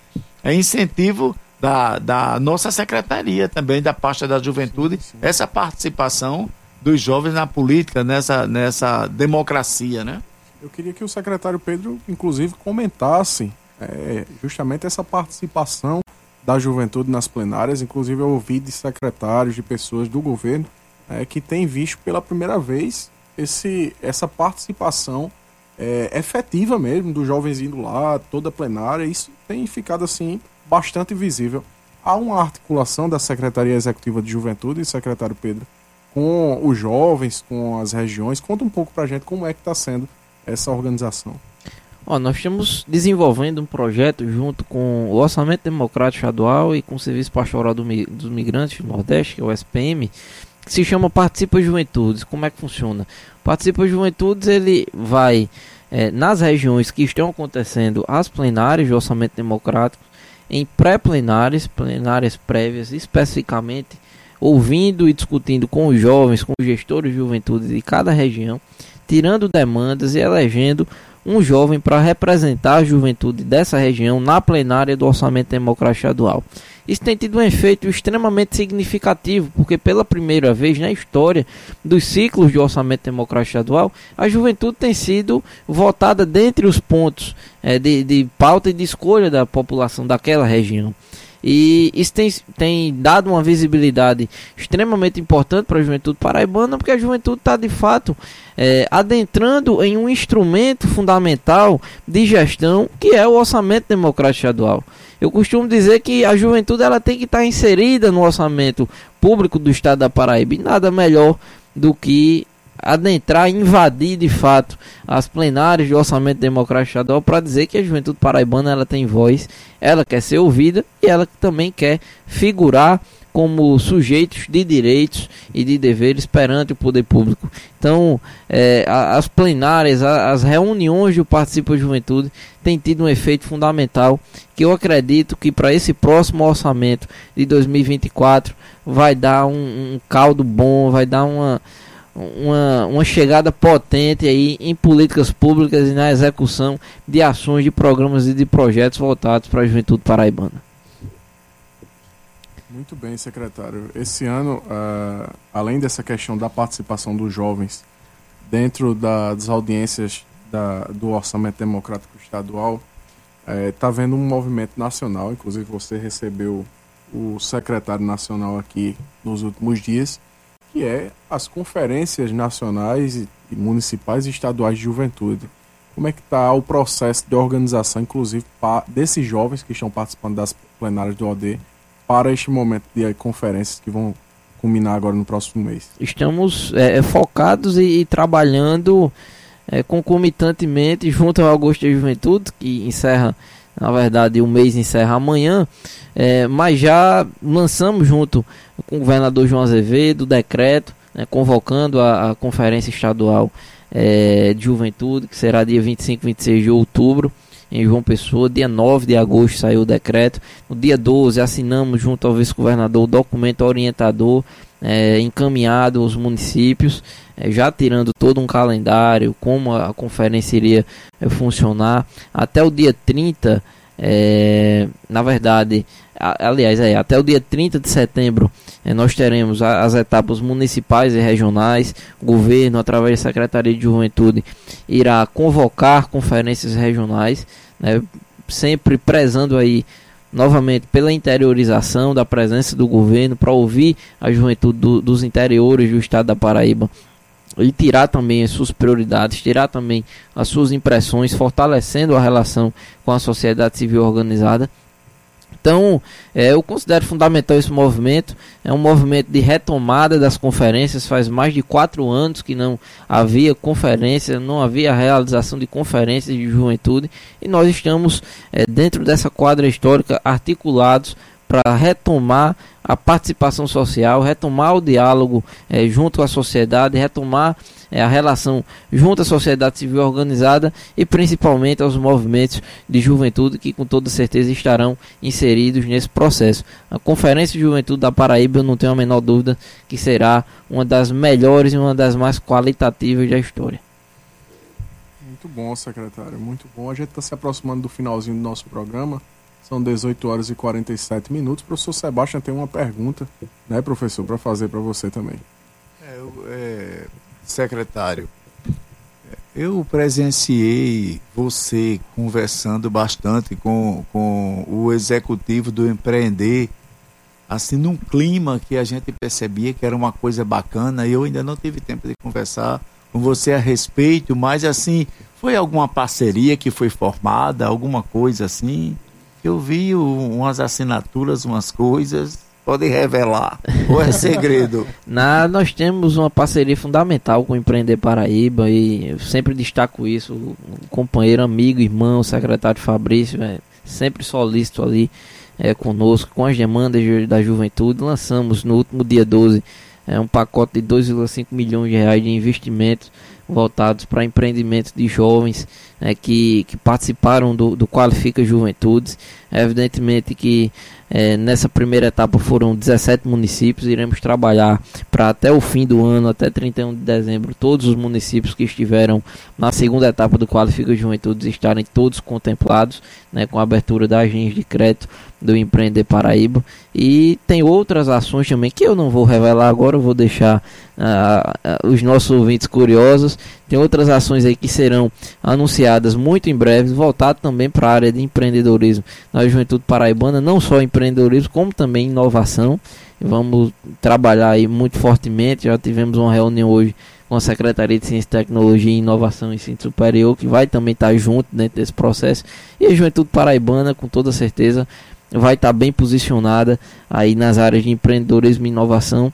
É incentivo da, da nossa secretaria também, da pasta da juventude, sim, sim. essa participação dos jovens na política, nessa, nessa democracia, né? Eu queria que o secretário Pedro, inclusive, comentasse é, justamente essa participação da juventude nas plenárias. Inclusive, eu ouvi de secretários, de pessoas do governo, é, que têm visto pela primeira vez esse, essa participação é, efetiva mesmo, dos jovens indo lá, toda plenária, isso tem ficado assim bastante visível. Há uma articulação da Secretaria Executiva de Juventude, secretário Pedro, com os jovens, com as regiões. Conta um pouco pra gente como é que está sendo essa organização. Ó, nós estamos desenvolvendo um projeto junto com o Orçamento Democrático Estadual e com o Serviço Pastoral do, dos Migrantes do Nordeste, que é o SPM, que se chama Participa Juventudes. Como é que funciona? Participa Juventudes ele vai é, nas regiões que estão acontecendo as plenárias de orçamento democrático, em pré-plenárias, plenárias prévias especificamente, ouvindo e discutindo com os jovens, com os gestores de juventude de cada região, tirando demandas e elegendo um jovem para representar a juventude dessa região na plenária do Orçamento Democrático Estadual. Isso tem tido um efeito extremamente significativo, porque pela primeira vez na história dos ciclos de orçamento democrático estadual, a juventude tem sido votada dentre os pontos é, de, de pauta e de escolha da população daquela região. E isso tem, tem dado uma visibilidade extremamente importante para a juventude paraibana, porque a juventude está de fato é, adentrando em um instrumento fundamental de gestão que é o orçamento democrático estadual. Eu costumo dizer que a juventude ela tem que estar tá inserida no orçamento público do estado da Paraíba e nada melhor do que adentrar, invadir de fato as plenárias de orçamento democrático estadual para dizer que a juventude paraibana ela tem voz, ela quer ser ouvida e ela também quer figurar como sujeitos de direitos e de deveres perante o poder público. Então, é, as plenárias, as reuniões do Participa Juventude têm tido um efeito fundamental que eu acredito que para esse próximo orçamento de 2024 vai dar um, um caldo bom, vai dar uma uma, uma chegada potente aí em políticas públicas e na execução de ações, de programas e de projetos voltados para a juventude paraibana. Muito bem, secretário. Esse ano, uh, além dessa questão da participação dos jovens dentro da, das audiências da, do Orçamento Democrático Estadual, está eh, uh, havendo um movimento nacional. Inclusive, você recebeu o secretário nacional aqui nos últimos dias que é as conferências nacionais e municipais e estaduais de juventude. Como é que está o processo de organização, inclusive, desses jovens que estão participando das plenárias do OD para este momento de conferências que vão culminar agora no próximo mês? Estamos é, é focados e, e trabalhando é, concomitantemente junto ao Agosto da Juventude, que encerra, na verdade, o mês encerra amanhã, é, mas já lançamos junto com o governador João Azevedo, decreto né, convocando a, a, Conferência Estadual é, de Juventude, que será dia 25 e 26 de outubro, em João Pessoa. Dia 9 de agosto saiu o decreto. No dia 12 assinamos junto ao vice-governador o documento orientador é, encaminhado aos municípios, é, já tirando todo um calendário, como a, conferência iria é, funcionar. Até o dia 30, é, na verdade, aliás, é, até o dia 30 de setembro eh, nós teremos as etapas municipais e regionais. O governo, através da Secretaria de Juventude, irá convocar conferências regionais, né, sempre prezando aí novamente pela interiorização da presença do governo para ouvir a juventude do, dos interiores do estado da Paraíba e tirar também as suas prioridades, tirar também as suas impressões, fortalecendo a relação com a sociedade civil organizada então, é, eu considero fundamental esse movimento. É um movimento de retomada das conferências. Faz mais de quatro anos que não havia conferência, não havia realização de conferências de juventude. E nós estamos, é, dentro dessa quadra histórica, articulados para retomar a participação social, retomar o diálogo é, junto à sociedade, retomar é, a relação junto à sociedade civil organizada e principalmente aos movimentos de juventude que com toda certeza estarão inseridos nesse processo. A Conferência de Juventude da Paraíba, eu não tenho a menor dúvida que será uma das melhores e uma das mais qualitativas da história. Muito bom, secretário, muito bom. A gente está se aproximando do finalzinho do nosso programa. São 18 horas e 47 minutos. Professor Sebastião tem uma pergunta, né, professor, para fazer para você também. É, é, secretário, eu presenciei você conversando bastante com, com o executivo do Empreender, assim, num clima que a gente percebia que era uma coisa bacana, eu ainda não tive tempo de conversar com você a respeito, mas assim, foi alguma parceria que foi formada, alguma coisa assim? Eu vi umas assinaturas, umas coisas. Podem revelar. Ou é segredo? Na, nós temos uma parceria fundamental com o Empreender Paraíba e eu sempre destaco isso. O companheiro, amigo, irmão, secretário Fabrício, é sempre solícito ali é, conosco, com as demandas da juventude. Lançamos no último dia 12 é um pacote de 2,5 milhões de reais de investimentos voltados para empreendimentos de jovens né, que, que participaram do, do Qualifica Juventudes. É evidentemente que é, nessa primeira etapa foram 17 municípios. Iremos trabalhar para até o fim do ano, até 31 de dezembro, todos os municípios que estiveram na segunda etapa do Qualifica Juventudes estarem todos contemplados, né, com a abertura das linhas de crédito do Empreender Paraíba. E tem outras ações também que eu não vou revelar agora, eu vou deixar uh, uh, os nossos ouvintes curiosos. Tem outras ações aí que serão anunciadas muito em breve, voltado também para a área de empreendedorismo na Juventude Paraibana, não só empreendedorismo, como também inovação. Vamos trabalhar aí muito fortemente. Já tivemos uma reunião hoje com a Secretaria de Ciência, Tecnologia Inovação e Ensino Superior, que vai também estar junto dentro desse processo. E a Juventude Paraibana, com toda certeza, vai estar bem posicionada aí nas áreas de empreendedorismo e inovação,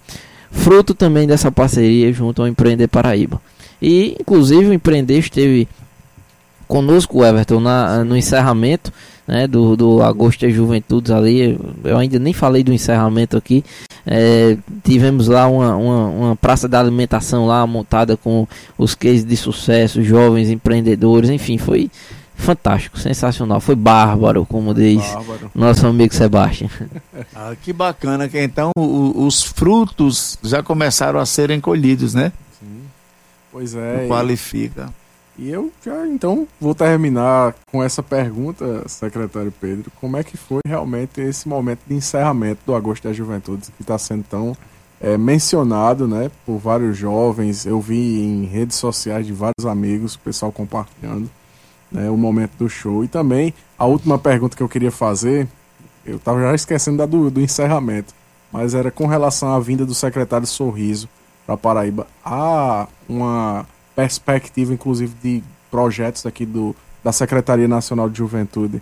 fruto também dessa parceria junto ao Empreender Paraíba. E, inclusive, o Empreender esteve conosco, Everton, na, no encerramento né, do, do Agosto das Juventudes ali. Eu ainda nem falei do encerramento aqui. É, tivemos lá uma, uma, uma, praça de alimentação lá montada com os cases de sucesso, jovens empreendedores, enfim, foi fantástico, sensacional, foi bárbaro, como diz bárbaro. nosso amigo Sebastião. Ah, que bacana que então o, os frutos já começaram a serem colhidos, né? Pois é. Qualifica. E eu já então vou terminar com essa pergunta, secretário Pedro. Como é que foi realmente esse momento de encerramento do Agosto da Juventude, que está sendo tão é, mencionado né, por vários jovens? Eu vi em redes sociais de vários amigos, o pessoal compartilhando né, o momento do show. E também a última pergunta que eu queria fazer, eu estava já esquecendo da do, do encerramento, mas era com relação à vinda do secretário Sorriso para Paraíba. Há uma perspectiva, inclusive, de projetos aqui do, da Secretaria Nacional de Juventude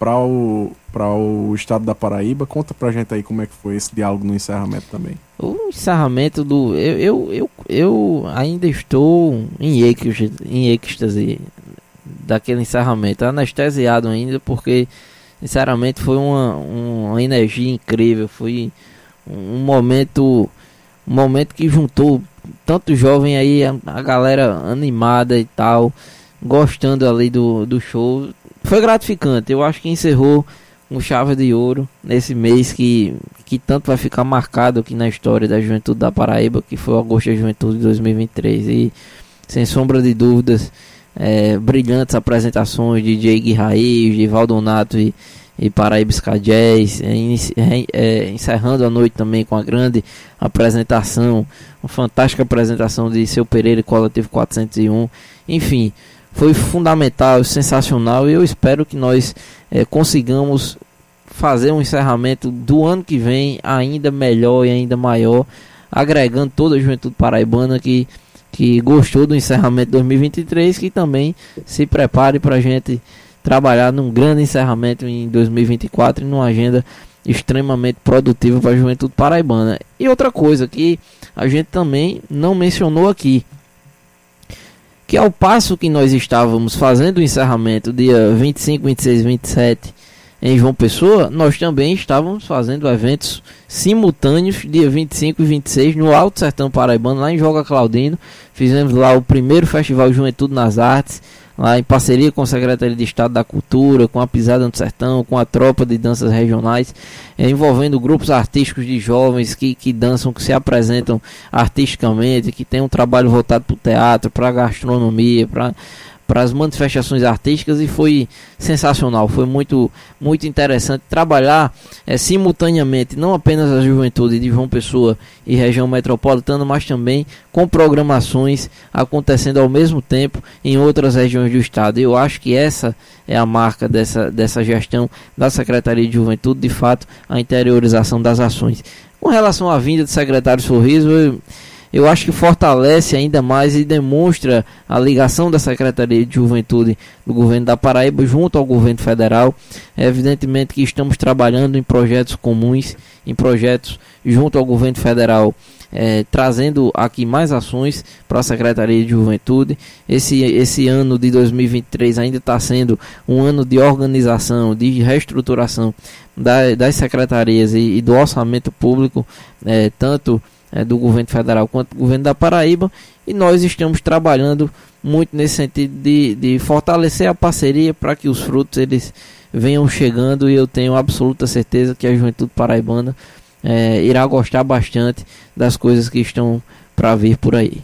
para o, o estado da Paraíba. Conta pra gente aí como é que foi esse diálogo no encerramento também. O encerramento do. Eu, eu, eu, eu ainda estou em êxtase, em êxtase daquele encerramento, anestesiado ainda, porque sinceramente foi uma, uma energia incrível. Foi um momento. Um momento que juntou tanto jovem aí, a, a, galera animada e tal, gostando ali do, do show. Foi gratificante. Eu acho que encerrou um chave de ouro nesse mês que, que tanto vai ficar marcado aqui na história da Juventude da Paraíba, que foi o Agosto da Juventude de 2023. E sem sombra de dúvidas, é, brilhantes apresentações de Jay Raiz, de Valdonato e e Paraíba Jazz, é, é, encerrando a noite também com a grande apresentação, uma fantástica apresentação de Seu Pereira e Coletivo 401. Enfim, foi fundamental, sensacional e eu espero que nós é, consigamos fazer um encerramento do ano que vem ainda melhor e ainda maior, agregando toda a juventude paraibana que, que gostou do encerramento de 2023, que também se prepare para a gente trabalhar num grande encerramento em 2024 e numa agenda extremamente produtiva para a juventude paraibana. E outra coisa que a gente também não mencionou aqui, que ao passo que nós estávamos fazendo o encerramento dia 25, 26, 27 em João Pessoa, nós também estávamos fazendo eventos simultâneos dia 25 e 26 no Alto Sertão Paraibano, lá em Joga Claudino. Fizemos lá o primeiro Festival Juventude nas Artes, lá em parceria com a Secretaria de Estado da Cultura, com a Pisada no Sertão, com a tropa de danças regionais, é, envolvendo grupos artísticos de jovens que, que dançam, que se apresentam artisticamente, que tem um trabalho voltado para o teatro, para a gastronomia, para para as manifestações artísticas e foi sensacional, foi muito muito interessante trabalhar é, simultaneamente não apenas a juventude de João Pessoa e região metropolitana, mas também com programações acontecendo ao mesmo tempo em outras regiões do estado. Eu acho que essa é a marca dessa, dessa gestão da Secretaria de Juventude, de fato, a interiorização das ações. Com relação à vinda do secretário Sorriso, eu, eu acho que fortalece ainda mais e demonstra a ligação da Secretaria de Juventude do governo da Paraíba junto ao governo federal. É evidentemente que estamos trabalhando em projetos comuns, em projetos junto ao governo federal. É, trazendo aqui mais ações para a Secretaria de Juventude. Esse, esse ano de 2023 ainda está sendo um ano de organização, de reestruturação da, das secretarias e, e do orçamento público, é, tanto é, do governo federal quanto do governo da Paraíba, e nós estamos trabalhando muito nesse sentido de, de fortalecer a parceria para que os frutos eles venham chegando e eu tenho absoluta certeza que a juventude paraibana é, irá gostar bastante das coisas que estão para vir por aí.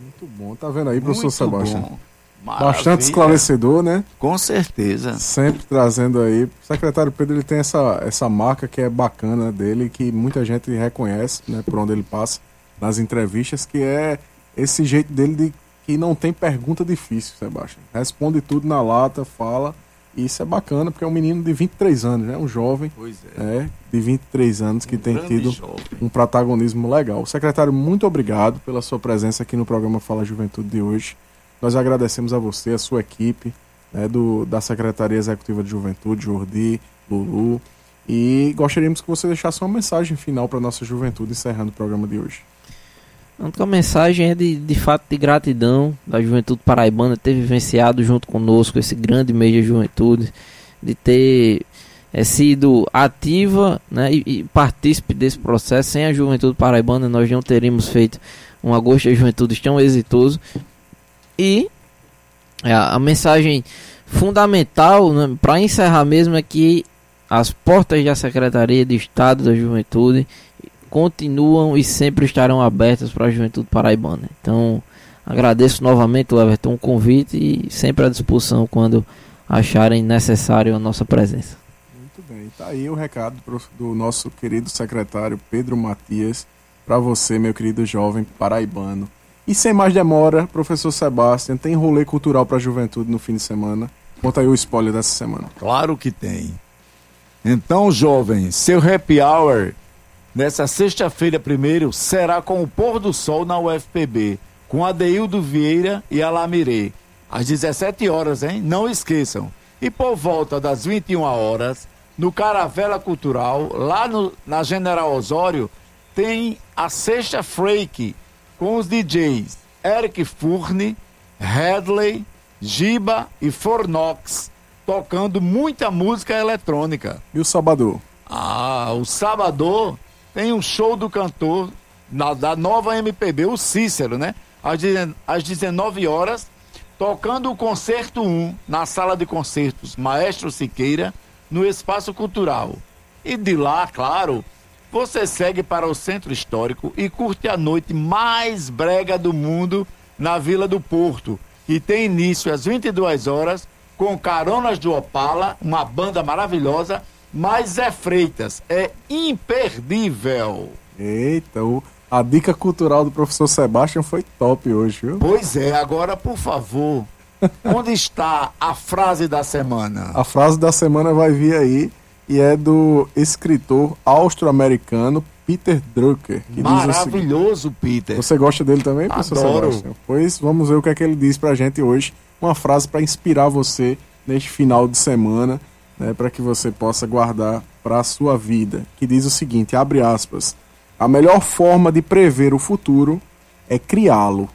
Muito bom, tá vendo aí, professor Muito Sebastião? Bom. Bastante esclarecedor, né? Com certeza. Sempre trazendo aí. O secretário Pedro ele tem essa, essa marca que é bacana dele, que muita gente reconhece, né, por onde ele passa, nas entrevistas, que é esse jeito dele de que não tem pergunta difícil, Sebastião. Responde tudo na lata, fala. E isso é bacana, porque é um menino de 23 anos, né? Um jovem é. é de 23 anos que um tem tido jovem. um protagonismo legal. Secretário, muito obrigado pela sua presença aqui no programa Fala Juventude de hoje. Nós agradecemos a você, a sua equipe, né, do, da Secretaria Executiva de Juventude, Jordi, Lulu. E gostaríamos que você deixasse uma mensagem final para a nossa juventude, encerrando o programa de hoje. A mensagem é de, de fato de gratidão da juventude paraibana ter vivenciado junto conosco esse grande mês de juventude, de ter é, sido ativa né, e, e partícipe desse processo. Sem a juventude paraibana, nós não teríamos feito um agosto de juventude tão exitoso. E é, a mensagem fundamental né, para encerrar mesmo é que as portas da Secretaria de Estado da Juventude continuam e sempre estarão abertas para a juventude paraibana. Então, agradeço novamente, Everton, o convite e sempre à disposição quando acharem necessário a nossa presença. Muito bem, está aí o recado do nosso querido secretário Pedro Matias para você, meu querido jovem paraibano. E sem mais demora, professor Sebastião, tem rolê cultural para a juventude no fim de semana? Conta aí o spoiler dessa semana. Claro que tem. Então, jovem, seu happy hour nessa sexta-feira primeiro será com o pôr do sol na UFPB, com Adeildo Vieira e Alamirê, às 17 horas, hein? Não esqueçam. E por volta das 21 horas, no Caravela Cultural, lá no, na General Osório, tem a Sexta Freak, com os DJs Eric Furne, Hadley, Giba e Fornox, tocando muita música eletrônica. E o Sabador? Ah, o Sabador tem um show do cantor na, da nova MPB, o Cícero, né? Às, às 19 horas, tocando o Concerto 1 na sala de concertos Maestro Siqueira, no Espaço Cultural. E de lá, claro, você segue para o centro histórico e curte a noite mais brega do mundo na Vila do Porto, que tem início às 22 horas com Caronas do Opala, uma banda maravilhosa, mas Zé Freitas é imperdível. Eita, a dica cultural do professor Sebastião foi top hoje, viu? Pois é, agora por favor, onde está a frase da semana? A frase da semana vai vir aí e é do escritor austro-americano Peter Drucker. Maravilhoso, Peter. Você gosta dele também, professor Adoro. Pois vamos ver o que é que ele diz pra gente hoje. Uma frase para inspirar você neste final de semana, né, para que você possa guardar para a sua vida, que diz o seguinte, abre aspas: A melhor forma de prever o futuro é criá-lo.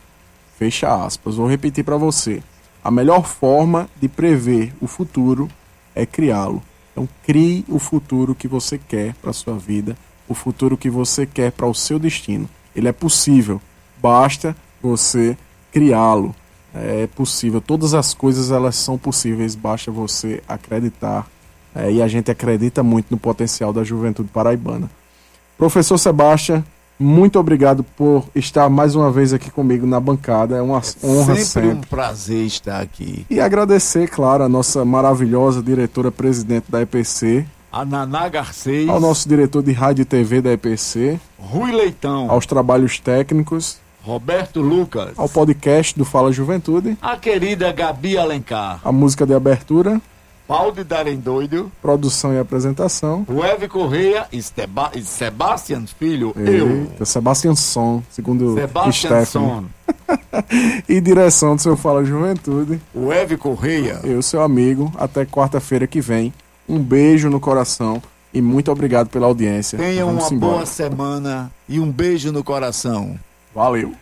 Fecha aspas. Vou repetir para você. A melhor forma de prever o futuro é criá-lo. Então, crie o futuro que você quer para a sua vida, o futuro que você quer para o seu destino. Ele é possível, basta você criá-lo. É possível, todas as coisas elas são possíveis, basta você acreditar. É, e a gente acredita muito no potencial da juventude paraibana. Professor Sebastião, muito obrigado por estar mais uma vez aqui comigo na bancada. É uma é honra sempre. Sempre um prazer estar aqui. E agradecer, claro, a nossa maravilhosa diretora presidente da EPC. A Naná Garcês. Ao nosso diretor de rádio e TV da EPC. Rui Leitão. Aos trabalhos técnicos. Roberto Lucas. Ao podcast do Fala Juventude. A querida Gabi Alencar. A música de abertura. Pau de Darem Doido. Produção e apresentação. Web Correia e Seba Sebastian Filho. Eita, eu. Sebastian Son, segundo Sebastian Son. e direção do seu Fala Juventude. Web Correia. Eu, seu amigo. Até quarta-feira que vem. Um beijo no coração e muito obrigado pela audiência. Tenha Vamos uma embora. boa semana e um beijo no coração. Valeu.